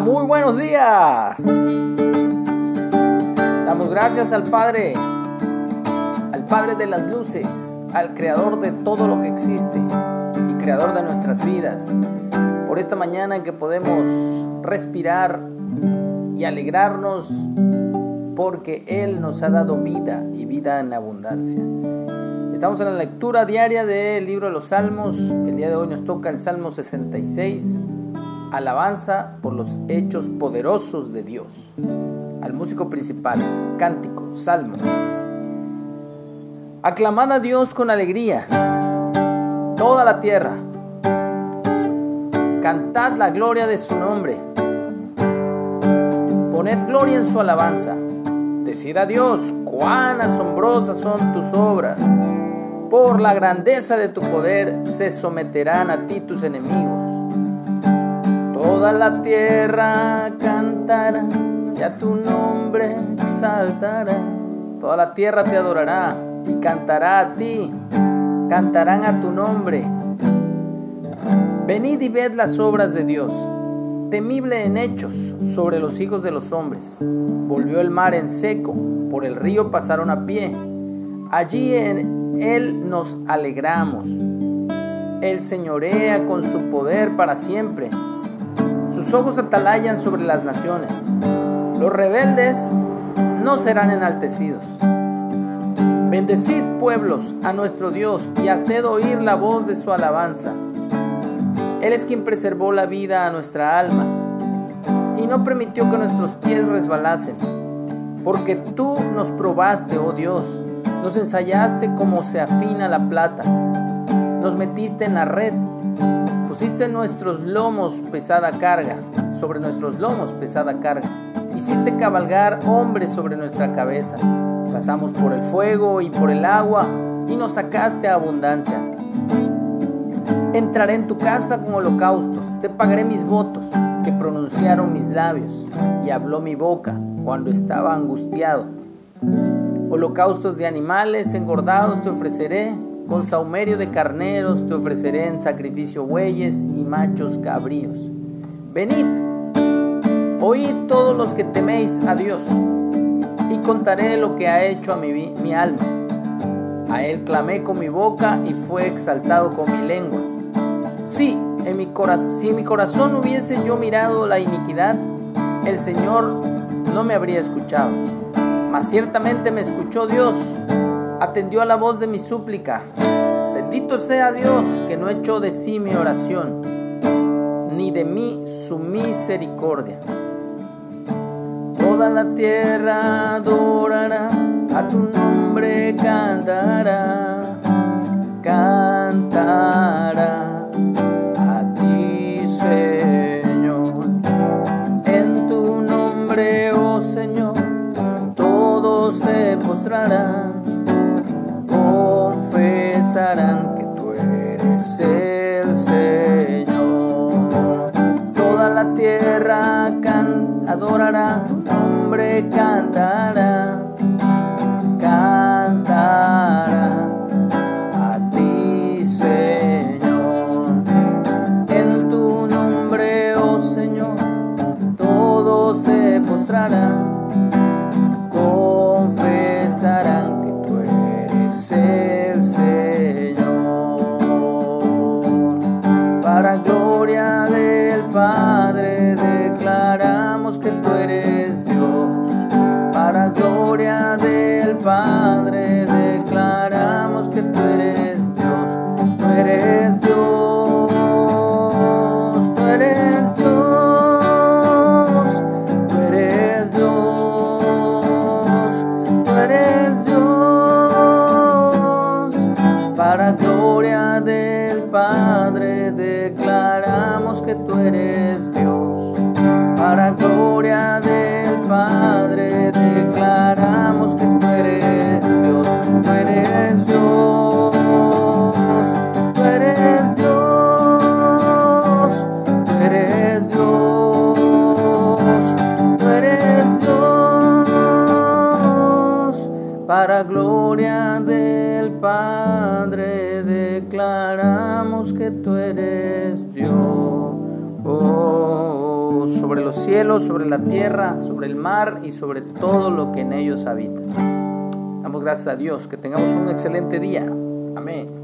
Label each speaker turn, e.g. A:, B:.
A: Muy buenos días. Damos gracias al Padre, al Padre de las luces, al Creador de todo lo que existe y Creador de nuestras vidas, por esta mañana en que podemos respirar y alegrarnos porque Él nos ha dado vida y vida en abundancia. Estamos en la lectura diaria del libro de los Salmos. El día de hoy nos toca el Salmo 66, alabanza por los hechos poderosos de Dios. Al músico principal, cántico, salmo. Aclamad a Dios con alegría, toda la tierra. Cantad la gloria de su nombre. Poned gloria en su alabanza. Decid a Dios cuán asombrosas son tus obras. Por la grandeza de tu poder se someterán a ti tus enemigos. Toda la tierra cantará y a tu nombre saltará. Toda la tierra te adorará y cantará a ti. Cantarán a tu nombre. Venid y ved las obras de Dios, temible en hechos sobre los hijos de los hombres. Volvió el mar en seco, por el río pasaron a pie. Allí en él nos alegramos. Él señorea con su poder para siempre. Sus ojos atalayan sobre las naciones. Los rebeldes no serán enaltecidos. Bendecid pueblos a nuestro Dios y haced oír la voz de su alabanza. Él es quien preservó la vida a nuestra alma y no permitió que nuestros pies resbalasen, porque tú nos probaste, oh Dios, nos ensayaste como se afina la plata. Nos metiste en la red. Pusiste nuestros lomos pesada carga, sobre nuestros lomos pesada carga. Hiciste cabalgar hombres sobre nuestra cabeza. Pasamos por el fuego y por el agua y nos sacaste a abundancia. Entraré en tu casa con holocaustos, te pagaré mis votos que pronunciaron mis labios y habló mi boca cuando estaba angustiado. Holocaustos de animales engordados te ofreceré, con saumerio de carneros te ofreceré en sacrificio bueyes y machos cabríos. Venid, oíd todos los que teméis a Dios, y contaré lo que ha hecho a mi, mi alma. A él clamé con mi boca y fue exaltado con mi lengua. Sí, en mi si en mi corazón hubiese yo mirado la iniquidad, el Señor no me habría escuchado ciertamente me escuchó Dios, atendió a la voz de mi súplica. Bendito sea Dios que no echó de sí mi oración, ni de mí su misericordia. Toda la tierra adorará, a tu nombre cantará, cantará. Que tú eres el Señor. Toda la tierra adorará tu nombre, cantará, cantará a ti, Señor. En tu nombre, oh Señor, todo se postrará. Para del Padre declaramos que tú eres Dios, oh sobre los cielos, sobre la tierra, sobre el mar y sobre todo lo que en ellos habita. Damos gracias a Dios, que tengamos un excelente día. Amén.